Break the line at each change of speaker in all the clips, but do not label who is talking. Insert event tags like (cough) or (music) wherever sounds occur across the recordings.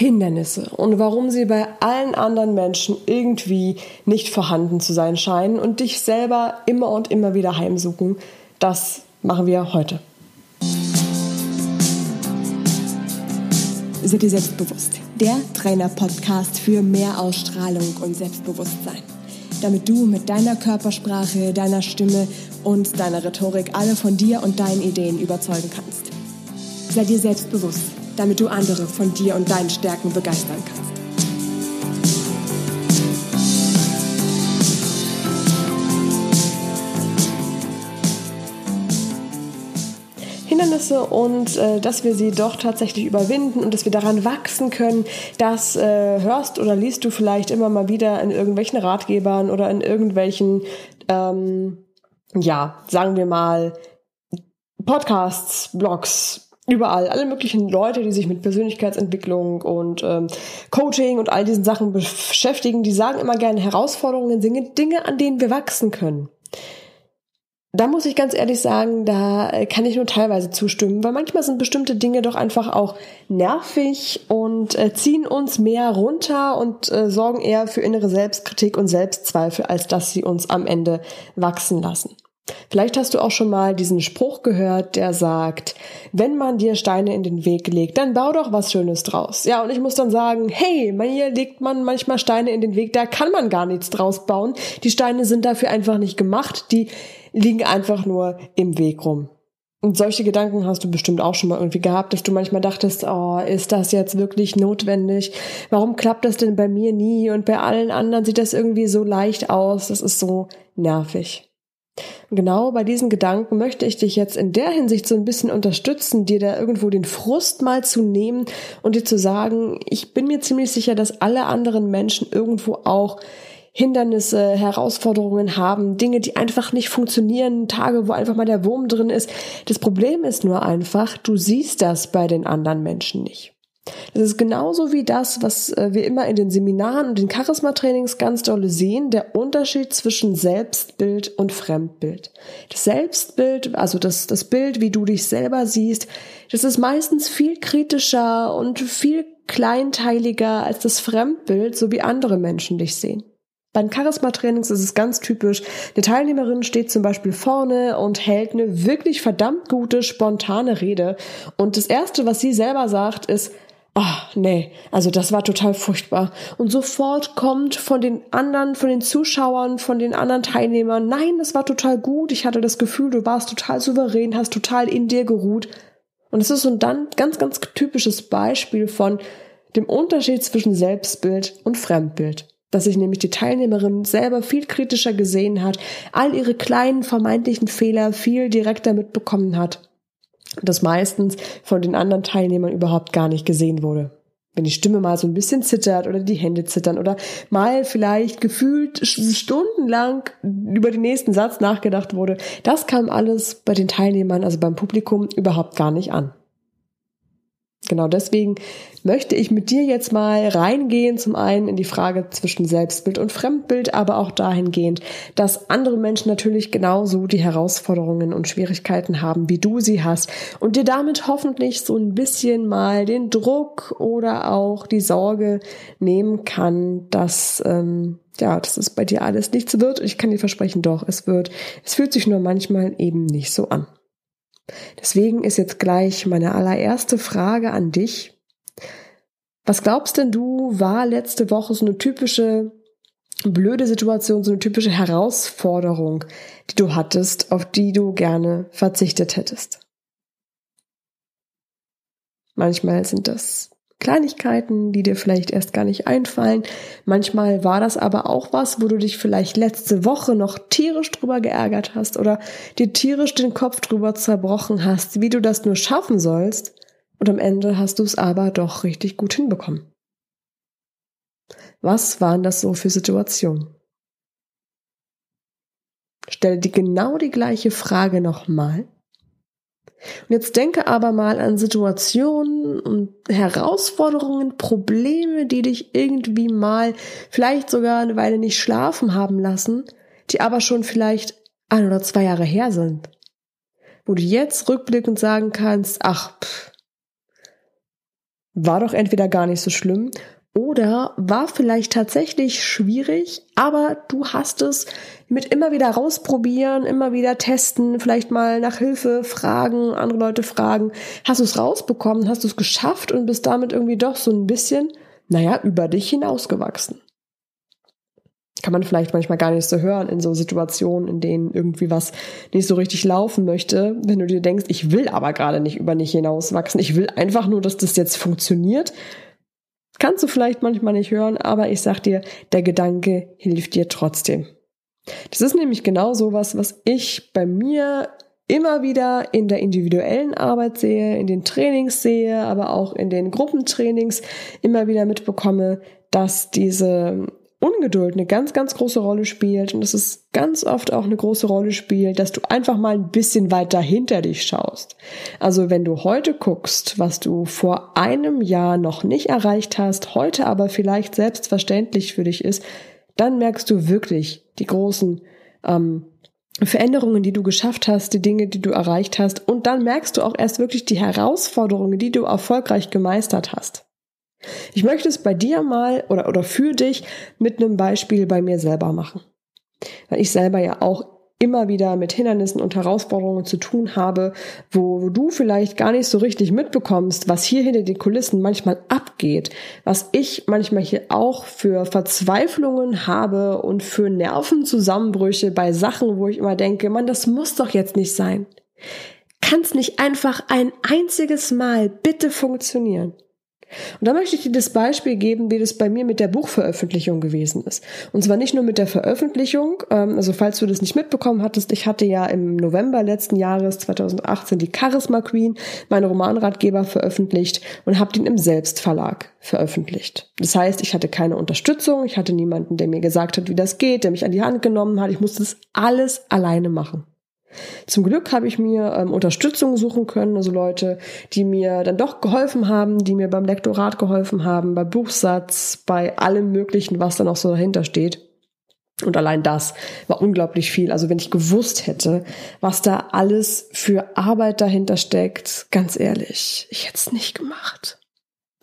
Hindernisse und warum sie bei allen anderen Menschen irgendwie nicht vorhanden zu sein scheinen und dich selber immer und immer wieder heimsuchen, das machen wir heute.
Sei dir selbstbewusst. Der Trainer-Podcast für mehr Ausstrahlung und Selbstbewusstsein. Damit du mit deiner Körpersprache, deiner Stimme und deiner Rhetorik alle von dir und deinen Ideen überzeugen kannst. Sei dir selbstbewusst damit du andere von dir und deinen Stärken begeistern kannst.
Hindernisse und äh, dass wir sie doch tatsächlich überwinden und dass wir daran wachsen können, das äh, hörst oder liest du vielleicht immer mal wieder in irgendwelchen Ratgebern oder in irgendwelchen, ähm, ja, sagen wir mal, Podcasts, Blogs, überall, alle möglichen Leute, die sich mit Persönlichkeitsentwicklung und ähm, Coaching und all diesen Sachen beschäftigen, die sagen immer gerne Herausforderungen sind Dinge, an denen wir wachsen können. Da muss ich ganz ehrlich sagen, da kann ich nur teilweise zustimmen, weil manchmal sind bestimmte Dinge doch einfach auch nervig und äh, ziehen uns mehr runter und äh, sorgen eher für innere Selbstkritik und Selbstzweifel, als dass sie uns am Ende wachsen lassen. Vielleicht hast du auch schon mal diesen Spruch gehört, der sagt, wenn man dir Steine in den Weg legt, dann bau doch was Schönes draus. Ja, und ich muss dann sagen, hey, hier legt man manchmal Steine in den Weg, da kann man gar nichts draus bauen. Die Steine sind dafür einfach nicht gemacht, die liegen einfach nur im Weg rum. Und solche Gedanken hast du bestimmt auch schon mal irgendwie gehabt, dass du manchmal dachtest, oh, ist das jetzt wirklich notwendig? Warum klappt das denn bei mir nie? Und bei allen anderen sieht das irgendwie so leicht aus. Das ist so nervig. Genau bei diesen Gedanken möchte ich dich jetzt in der Hinsicht so ein bisschen unterstützen, dir da irgendwo den Frust mal zu nehmen und dir zu sagen, ich bin mir ziemlich sicher, dass alle anderen Menschen irgendwo auch Hindernisse, Herausforderungen haben, Dinge, die einfach nicht funktionieren, Tage, wo einfach mal der Wurm drin ist. Das Problem ist nur einfach, du siehst das bei den anderen Menschen nicht. Das ist genauso wie das, was äh, wir immer in den Seminaren und den Charisma-Trainings ganz dolle sehen, der Unterschied zwischen Selbstbild und Fremdbild. Das Selbstbild, also das, das Bild, wie du dich selber siehst, das ist meistens viel kritischer und viel kleinteiliger als das Fremdbild, so wie andere Menschen dich sehen. Beim Charisma-Trainings ist es ganz typisch. Die Teilnehmerin steht zum Beispiel vorne und hält eine wirklich verdammt gute, spontane Rede. Und das Erste, was sie selber sagt, ist, ach nee, also das war total furchtbar. Und sofort kommt von den anderen, von den Zuschauern, von den anderen Teilnehmern, nein, das war total gut, ich hatte das Gefühl, du warst total souverän, hast total in dir geruht. Und es ist so ein ganz, ganz typisches Beispiel von dem Unterschied zwischen Selbstbild und Fremdbild. Dass sich nämlich die Teilnehmerin selber viel kritischer gesehen hat, all ihre kleinen vermeintlichen Fehler viel direkter mitbekommen hat das meistens von den anderen Teilnehmern überhaupt gar nicht gesehen wurde. Wenn die Stimme mal so ein bisschen zittert oder die Hände zittern oder mal vielleicht gefühlt stundenlang über den nächsten Satz nachgedacht wurde, das kam alles bei den Teilnehmern, also beim Publikum, überhaupt gar nicht an. Genau deswegen möchte ich mit dir jetzt mal reingehen, zum einen in die Frage zwischen Selbstbild und Fremdbild, aber auch dahingehend, dass andere Menschen natürlich genauso die Herausforderungen und Schwierigkeiten haben, wie du sie hast und dir damit hoffentlich so ein bisschen mal den Druck oder auch die Sorge nehmen kann, dass ähm, ja, dass es bei dir alles nichts wird. Ich kann dir versprechen, doch, es wird. Es fühlt sich nur manchmal eben nicht so an. Deswegen ist jetzt gleich meine allererste Frage an dich. Was glaubst denn du, war letzte Woche so eine typische blöde Situation, so eine typische Herausforderung, die du hattest, auf die du gerne verzichtet hättest? Manchmal sind das Kleinigkeiten, die dir vielleicht erst gar nicht einfallen. Manchmal war das aber auch was, wo du dich vielleicht letzte Woche noch tierisch drüber geärgert hast oder dir tierisch den Kopf drüber zerbrochen hast, wie du das nur schaffen sollst. Und am Ende hast du es aber doch richtig gut hinbekommen. Was waren das so für Situationen? Stell dir genau die gleiche Frage nochmal und jetzt denke aber mal an Situationen und Herausforderungen, Probleme, die dich irgendwie mal vielleicht sogar eine Weile nicht schlafen haben lassen, die aber schon vielleicht ein oder zwei Jahre her sind. Wo du jetzt rückblickend sagen kannst, ach, pff, war doch entweder gar nicht so schlimm oder war vielleicht tatsächlich schwierig, aber du hast es mit immer wieder rausprobieren, immer wieder testen, vielleicht mal nach Hilfe fragen, andere Leute fragen. Hast du es rausbekommen, hast du es geschafft und bist damit irgendwie doch so ein bisschen, naja, über dich hinausgewachsen. Kann man vielleicht manchmal gar nicht so hören in so Situationen, in denen irgendwie was nicht so richtig laufen möchte. Wenn du dir denkst, ich will aber gerade nicht über dich hinauswachsen, ich will einfach nur, dass das jetzt funktioniert Kannst du vielleicht manchmal nicht hören, aber ich sag dir, der Gedanke hilft dir trotzdem. Das ist nämlich genau sowas, was ich bei mir immer wieder in der individuellen Arbeit sehe, in den Trainings sehe, aber auch in den Gruppentrainings immer wieder mitbekomme, dass diese Ungeduld eine ganz, ganz große Rolle spielt und dass es ganz oft auch eine große Rolle spielt, dass du einfach mal ein bisschen weiter hinter dich schaust. Also wenn du heute guckst, was du vor einem Jahr noch nicht erreicht hast, heute aber vielleicht selbstverständlich für dich ist, dann merkst du wirklich die großen ähm, Veränderungen, die du geschafft hast, die Dinge, die du erreicht hast. Und dann merkst du auch erst wirklich die Herausforderungen, die du erfolgreich gemeistert hast. Ich möchte es bei dir mal oder, oder für dich mit einem Beispiel bei mir selber machen. Weil ich selber ja auch immer wieder mit Hindernissen und Herausforderungen zu tun habe, wo, wo du vielleicht gar nicht so richtig mitbekommst, was hier hinter den Kulissen manchmal abgeht, was ich manchmal hier auch für Verzweiflungen habe und für Nervenzusammenbrüche bei Sachen, wo ich immer denke, man, das muss doch jetzt nicht sein. Kann es nicht einfach ein einziges Mal bitte funktionieren? Und da möchte ich dir das Beispiel geben, wie das bei mir mit der Buchveröffentlichung gewesen ist. Und zwar nicht nur mit der Veröffentlichung, ähm, also falls du das nicht mitbekommen hattest, ich hatte ja im November letzten Jahres 2018 die Charisma Queen, meine Romanratgeber veröffentlicht und habe den im Selbstverlag veröffentlicht. Das heißt, ich hatte keine Unterstützung, ich hatte niemanden, der mir gesagt hat, wie das geht, der mich an die Hand genommen hat. Ich musste das alles alleine machen. Zum Glück habe ich mir ähm, Unterstützung suchen können, also Leute, die mir dann doch geholfen haben, die mir beim Lektorat geholfen haben, bei Buchsatz, bei allem Möglichen, was da noch so dahinter steht. Und allein das war unglaublich viel. Also wenn ich gewusst hätte, was da alles für Arbeit dahinter steckt, ganz ehrlich, ich hätte es nicht gemacht.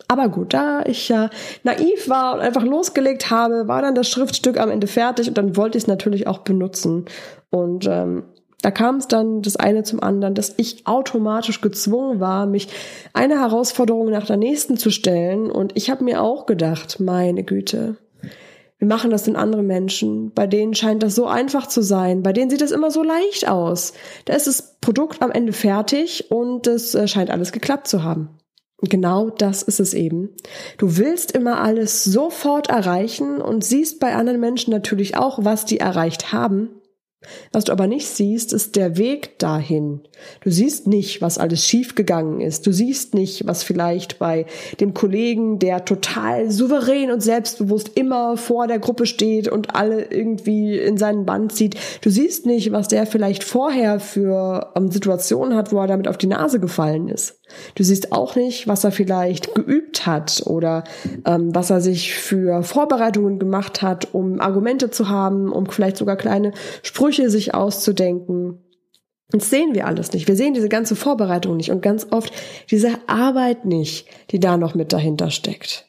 Aber gut, da ich ja naiv war und einfach losgelegt habe, war dann das Schriftstück am Ende fertig und dann wollte ich es natürlich auch benutzen. Und ähm, da kam es dann das eine zum anderen, dass ich automatisch gezwungen war, mich eine Herausforderung nach der nächsten zu stellen. Und ich habe mir auch gedacht, meine Güte, wir machen das in andere Menschen. Bei denen scheint das so einfach zu sein. Bei denen sieht das immer so leicht aus. Da ist das Produkt am Ende fertig und es äh, scheint alles geklappt zu haben. Genau das ist es eben. Du willst immer alles sofort erreichen und siehst bei anderen Menschen natürlich auch, was die erreicht haben. Was du aber nicht siehst, ist der Weg dahin. Du siehst nicht, was alles schiefgegangen ist. Du siehst nicht, was vielleicht bei dem Kollegen, der total souverän und selbstbewusst immer vor der Gruppe steht und alle irgendwie in seinen Band zieht. Du siehst nicht, was der vielleicht vorher für ähm, Situationen hat, wo er damit auf die Nase gefallen ist. Du siehst auch nicht, was er vielleicht geübt hat oder ähm, was er sich für Vorbereitungen gemacht hat, um Argumente zu haben, um vielleicht sogar kleine Sprüche sich auszudenken. Das sehen wir alles nicht. Wir sehen diese ganze Vorbereitung nicht und ganz oft diese Arbeit nicht, die da noch mit dahinter steckt.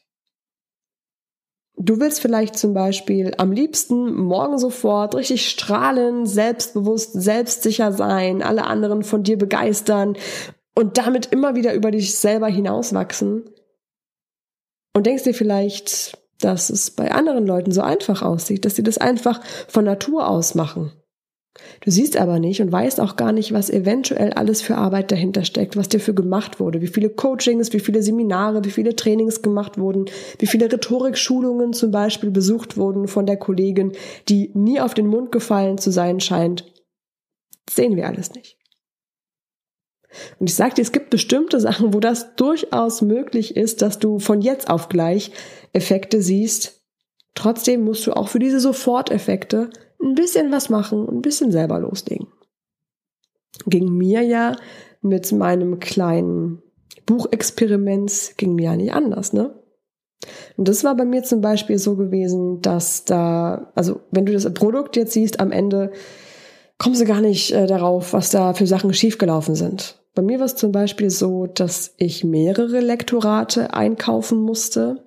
Du willst vielleicht zum Beispiel am liebsten morgen sofort richtig strahlen, selbstbewusst, selbstsicher sein, alle anderen von dir begeistern und damit immer wieder über dich selber hinauswachsen. Und denkst dir vielleicht, dass es bei anderen Leuten so einfach aussieht, dass sie das einfach von Natur aus machen. Du siehst aber nicht und weißt auch gar nicht, was eventuell alles für Arbeit dahinter steckt, was dir für gemacht wurde, wie viele Coachings, wie viele Seminare, wie viele Trainings gemacht wurden, wie viele Rhetorikschulungen zum Beispiel besucht wurden von der Kollegin, die nie auf den Mund gefallen zu sein scheint. Das sehen wir alles nicht. Und ich dir, es gibt bestimmte Sachen, wo das durchaus möglich ist, dass du von jetzt auf gleich Effekte siehst. Trotzdem musst du auch für diese Soforteffekte ein bisschen was machen, ein bisschen selber loslegen. Ging mir ja mit meinem kleinen Buchexperiment, ging mir ja nicht anders, ne? Und das war bei mir zum Beispiel so gewesen, dass da, also wenn du das Produkt jetzt siehst, am Ende kommst du gar nicht äh, darauf, was da für Sachen schiefgelaufen sind. Bei mir war es zum Beispiel so, dass ich mehrere Lektorate einkaufen musste,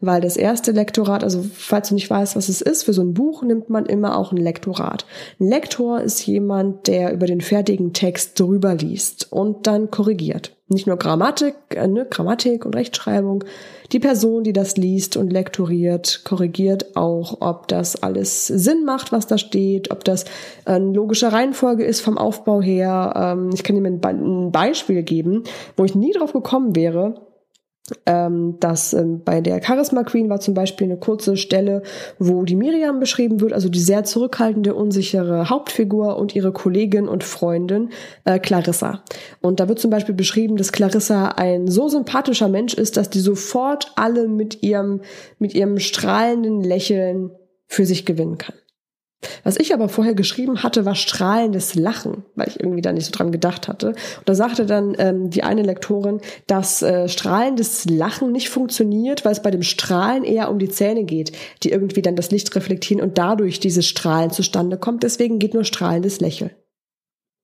weil das erste Lektorat, also falls du nicht weißt, was es ist, für so ein Buch nimmt man immer auch ein Lektorat. Ein Lektor ist jemand, der über den fertigen Text drüber liest und dann korrigiert. Nicht nur Grammatik, äh, ne, Grammatik und Rechtschreibung. Die Person, die das liest und lektoriert, korrigiert auch, ob das alles Sinn macht, was da steht, ob das eine logische Reihenfolge ist vom Aufbau her. Ähm, ich kann dir ein Beispiel geben, wo ich nie drauf gekommen wäre ähm, dass ähm, bei der Charisma Queen war zum Beispiel eine kurze Stelle, wo die Miriam beschrieben wird, also die sehr zurückhaltende, unsichere Hauptfigur und ihre Kollegin und Freundin äh, Clarissa. Und da wird zum Beispiel beschrieben, dass Clarissa ein so sympathischer Mensch ist, dass die sofort alle mit ihrem mit ihrem strahlenden Lächeln für sich gewinnen kann. Was ich aber vorher geschrieben hatte, war strahlendes Lachen, weil ich irgendwie da nicht so dran gedacht hatte. Und da sagte dann ähm, die eine Lektorin, dass äh, strahlendes Lachen nicht funktioniert, weil es bei dem Strahlen eher um die Zähne geht, die irgendwie dann das Licht reflektieren und dadurch dieses Strahlen zustande kommt. Deswegen geht nur strahlendes Lächeln.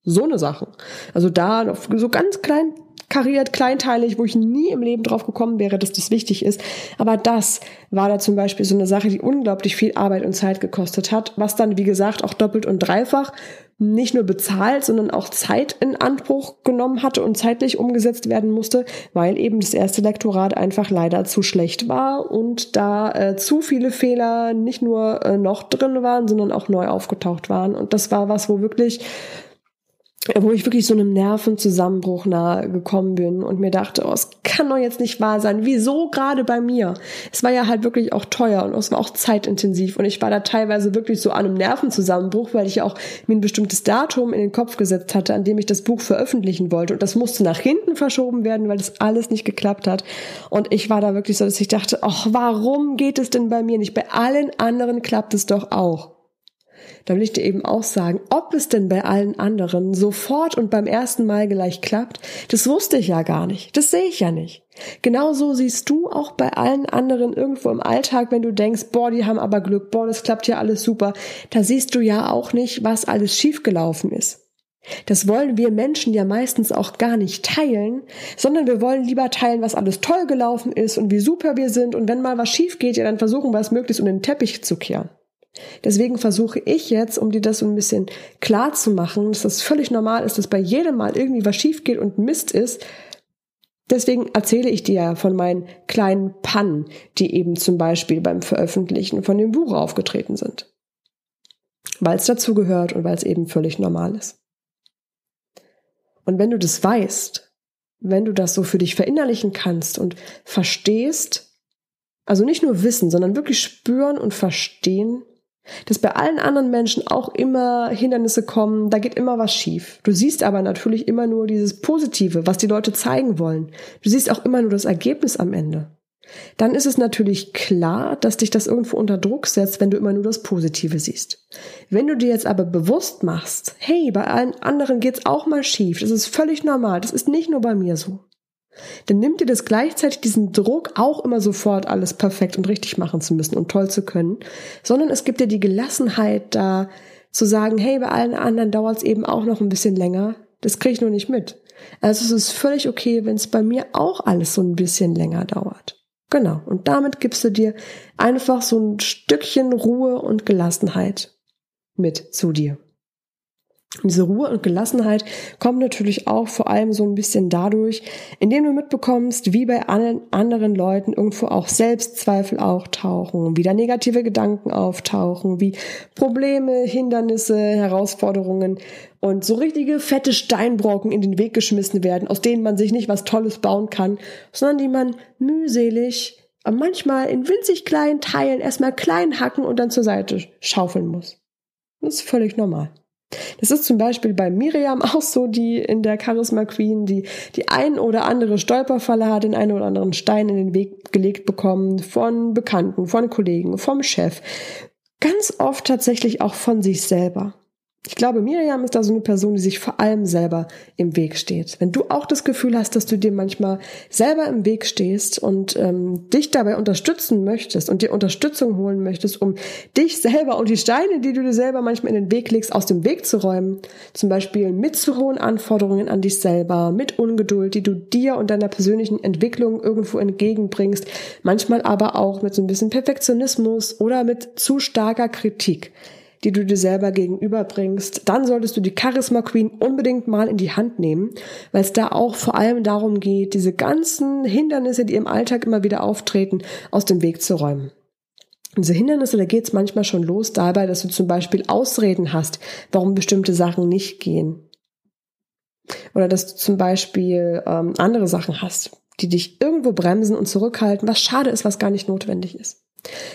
So eine Sache. Also da so ganz klein kariert, kleinteilig, wo ich nie im Leben drauf gekommen wäre, dass das wichtig ist. Aber das war da zum Beispiel so eine Sache, die unglaublich viel Arbeit und Zeit gekostet hat, was dann, wie gesagt, auch doppelt und dreifach nicht nur bezahlt, sondern auch Zeit in Anspruch genommen hatte und zeitlich umgesetzt werden musste, weil eben das erste Lektorat einfach leider zu schlecht war und da äh, zu viele Fehler nicht nur äh, noch drin waren, sondern auch neu aufgetaucht waren. Und das war was, wo wirklich wo ich wirklich so einem Nervenzusammenbruch nahe gekommen bin und mir dachte, oh, es kann doch jetzt nicht wahr sein. Wieso gerade bei mir? Es war ja halt wirklich auch teuer und es war auch zeitintensiv und ich war da teilweise wirklich so an einem Nervenzusammenbruch, weil ich ja auch mir ein bestimmtes Datum in den Kopf gesetzt hatte, an dem ich das Buch veröffentlichen wollte und das musste nach hinten verschoben werden, weil das alles nicht geklappt hat und ich war da wirklich so, dass ich dachte, ach, warum geht es denn bei mir nicht? Bei allen anderen klappt es doch auch da will ich dir eben auch sagen, ob es denn bei allen anderen sofort und beim ersten Mal gleich klappt, das wusste ich ja gar nicht. Das sehe ich ja nicht. Genauso siehst du auch bei allen anderen irgendwo im Alltag, wenn du denkst, boah, die haben aber Glück, boah, das klappt ja alles super. Da siehst du ja auch nicht, was alles schiefgelaufen ist. Das wollen wir Menschen ja meistens auch gar nicht teilen, sondern wir wollen lieber teilen, was alles toll gelaufen ist und wie super wir sind und wenn mal was schief geht, ja dann versuchen wir es möglichst um den Teppich zu kehren. Deswegen versuche ich jetzt, um dir das so ein bisschen klar zu machen, dass das völlig normal ist, dass bei jedem Mal irgendwie was schief geht und Mist ist. Deswegen erzähle ich dir ja von meinen kleinen Pannen, die eben zum Beispiel beim Veröffentlichen von dem Buch aufgetreten sind. Weil es dazu gehört und weil es eben völlig normal ist. Und wenn du das weißt, wenn du das so für dich verinnerlichen kannst und verstehst, also nicht nur wissen, sondern wirklich spüren und verstehen, dass bei allen anderen Menschen auch immer Hindernisse kommen, da geht immer was schief. Du siehst aber natürlich immer nur dieses Positive, was die Leute zeigen wollen. Du siehst auch immer nur das Ergebnis am Ende. Dann ist es natürlich klar, dass dich das irgendwo unter Druck setzt, wenn du immer nur das Positive siehst. Wenn du dir jetzt aber bewusst machst, hey, bei allen anderen geht's auch mal schief, das ist völlig normal, das ist nicht nur bei mir so dann nimmt dir das gleichzeitig diesen Druck, auch immer sofort alles perfekt und richtig machen zu müssen und toll zu können, sondern es gibt dir die Gelassenheit da zu sagen, hey, bei allen anderen dauert es eben auch noch ein bisschen länger, das kriege ich nur nicht mit. Also es ist völlig okay, wenn es bei mir auch alles so ein bisschen länger dauert. Genau. Und damit gibst du dir einfach so ein Stückchen Ruhe und Gelassenheit mit zu dir. Diese Ruhe und Gelassenheit kommt natürlich auch vor allem so ein bisschen dadurch, indem du mitbekommst, wie bei allen anderen Leuten irgendwo auch Selbstzweifel auftauchen, wie da negative Gedanken auftauchen, wie Probleme, Hindernisse, Herausforderungen und so richtige fette Steinbrocken in den Weg geschmissen werden, aus denen man sich nicht was Tolles bauen kann, sondern die man mühselig, manchmal in winzig kleinen Teilen erstmal klein hacken und dann zur Seite schaufeln muss. Das ist völlig normal. Das ist zum Beispiel bei Miriam (laughs) auch so, die in der Charisma Queen, die die ein oder andere Stolperfalle hat, den einen oder anderen Stein in den Weg gelegt bekommen von Bekannten, von Kollegen, vom Chef. Ganz oft tatsächlich auch von sich selber. Ich glaube, Miriam ist da so eine Person, die sich vor allem selber im Weg steht. Wenn du auch das Gefühl hast, dass du dir manchmal selber im Weg stehst und ähm, dich dabei unterstützen möchtest und dir Unterstützung holen möchtest, um dich selber und die Steine, die du dir selber manchmal in den Weg legst, aus dem Weg zu räumen, zum Beispiel mit zu hohen Anforderungen an dich selber, mit Ungeduld, die du dir und deiner persönlichen Entwicklung irgendwo entgegenbringst, manchmal aber auch mit so ein bisschen Perfektionismus oder mit zu starker Kritik die du dir selber gegenüberbringst, dann solltest du die Charisma Queen unbedingt mal in die Hand nehmen, weil es da auch vor allem darum geht, diese ganzen Hindernisse, die im Alltag immer wieder auftreten, aus dem Weg zu räumen. Diese Hindernisse, da geht es manchmal schon los dabei, dass du zum Beispiel Ausreden hast, warum bestimmte Sachen nicht gehen. Oder dass du zum Beispiel ähm, andere Sachen hast, die dich irgendwo bremsen und zurückhalten, was schade ist, was gar nicht notwendig ist.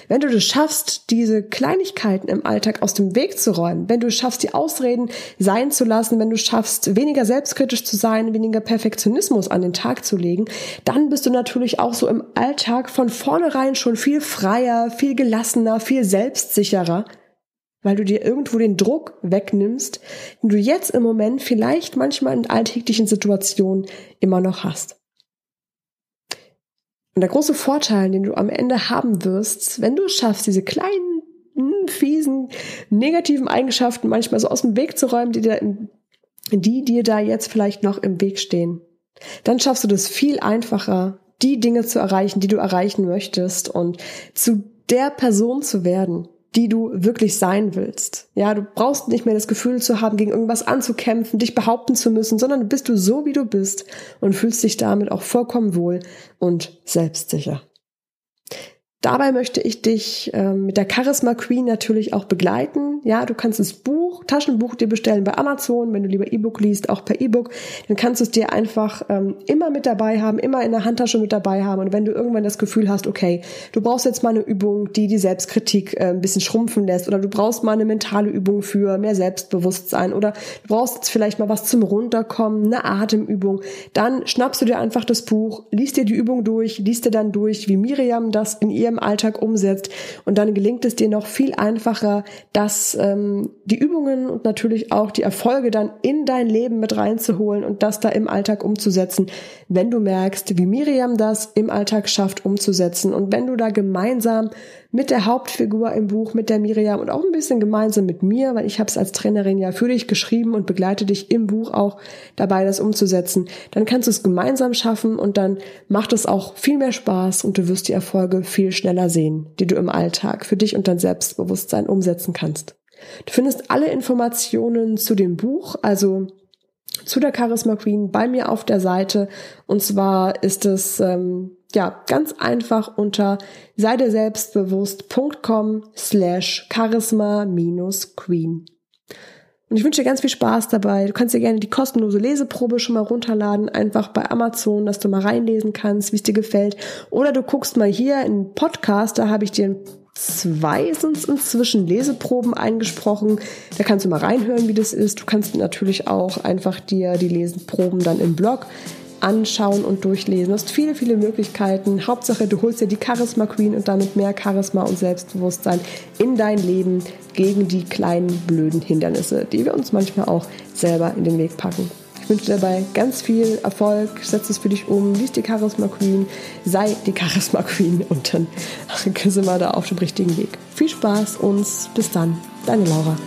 Wenn du es schaffst, diese Kleinigkeiten im Alltag aus dem Weg zu räumen, wenn du schaffst, die Ausreden sein zu lassen, wenn du schaffst, weniger selbstkritisch zu sein, weniger Perfektionismus an den Tag zu legen, dann bist du natürlich auch so im Alltag von vornherein schon viel freier, viel gelassener, viel selbstsicherer, weil du dir irgendwo den Druck wegnimmst, den du jetzt im Moment vielleicht manchmal in alltäglichen Situationen immer noch hast. Und der große Vorteil, den du am Ende haben wirst, wenn du es schaffst, diese kleinen, fiesen, negativen Eigenschaften manchmal so aus dem Weg zu räumen, die dir, die dir da jetzt vielleicht noch im Weg stehen, dann schaffst du das viel einfacher, die Dinge zu erreichen, die du erreichen möchtest und zu der Person zu werden, die du wirklich sein willst. Ja, du brauchst nicht mehr das Gefühl zu haben, gegen irgendwas anzukämpfen, dich behaupten zu müssen, sondern bist du so, wie du bist und fühlst dich damit auch vollkommen wohl und selbstsicher. Dabei möchte ich dich äh, mit der Charisma Queen natürlich auch begleiten. Ja, du kannst das Buch, Taschenbuch dir bestellen bei Amazon, wenn du lieber E-Book liest, auch per E-Book. Dann kannst du es dir einfach ähm, immer mit dabei haben, immer in der Handtasche mit dabei haben. Und wenn du irgendwann das Gefühl hast, okay, du brauchst jetzt mal eine Übung, die die Selbstkritik äh, ein bisschen schrumpfen lässt, oder du brauchst mal eine mentale Übung für mehr Selbstbewusstsein, oder du brauchst jetzt vielleicht mal was zum Runterkommen, eine Atemübung, dann schnappst du dir einfach das Buch, liest dir die Übung durch, liest dir dann durch, wie Miriam das in ihrem Alltag umsetzt. Und dann gelingt es dir noch viel einfacher, dass ähm, die Übungen und natürlich auch die Erfolge dann in dein Leben mit reinzuholen und das da im Alltag umzusetzen, wenn du merkst, wie Miriam das im Alltag schafft umzusetzen und wenn du da gemeinsam mit der Hauptfigur im Buch, mit der Miriam und auch ein bisschen gemeinsam mit mir, weil ich habe es als Trainerin ja für dich geschrieben und begleite dich im Buch auch dabei, das umzusetzen, dann kannst du es gemeinsam schaffen und dann macht es auch viel mehr Spaß und du wirst die Erfolge viel schneller sehen, die du im Alltag für dich und dein Selbstbewusstsein umsetzen kannst. Du findest alle Informationen zu dem Buch, also zu der Charisma Queen bei mir auf der Seite. Und zwar ist es ähm, ja ganz einfach unter seideselbstbewusst.com slash charisma minus queen. Und ich wünsche dir ganz viel Spaß dabei. Du kannst dir gerne die kostenlose Leseprobe schon mal runterladen, einfach bei Amazon, dass du mal reinlesen kannst, wie es dir gefällt. Oder du guckst mal hier in Podcast, da habe ich dir ein zwei sind es inzwischen Leseproben eingesprochen. Da kannst du mal reinhören, wie das ist. Du kannst natürlich auch einfach dir die Leseproben dann im Blog anschauen und durchlesen. Du hast viele, viele Möglichkeiten. Hauptsache, du holst dir die Charisma Queen und damit mehr Charisma und Selbstbewusstsein in dein Leben gegen die kleinen blöden Hindernisse, die wir uns manchmal auch selber in den Weg packen wünsche dir dabei ganz viel Erfolg. Setz es für dich um, lies die Charisma Queen, sei die Charisma Queen und dann (laughs) sind wir da auf dem richtigen Weg. Viel Spaß und bis dann, deine Laura.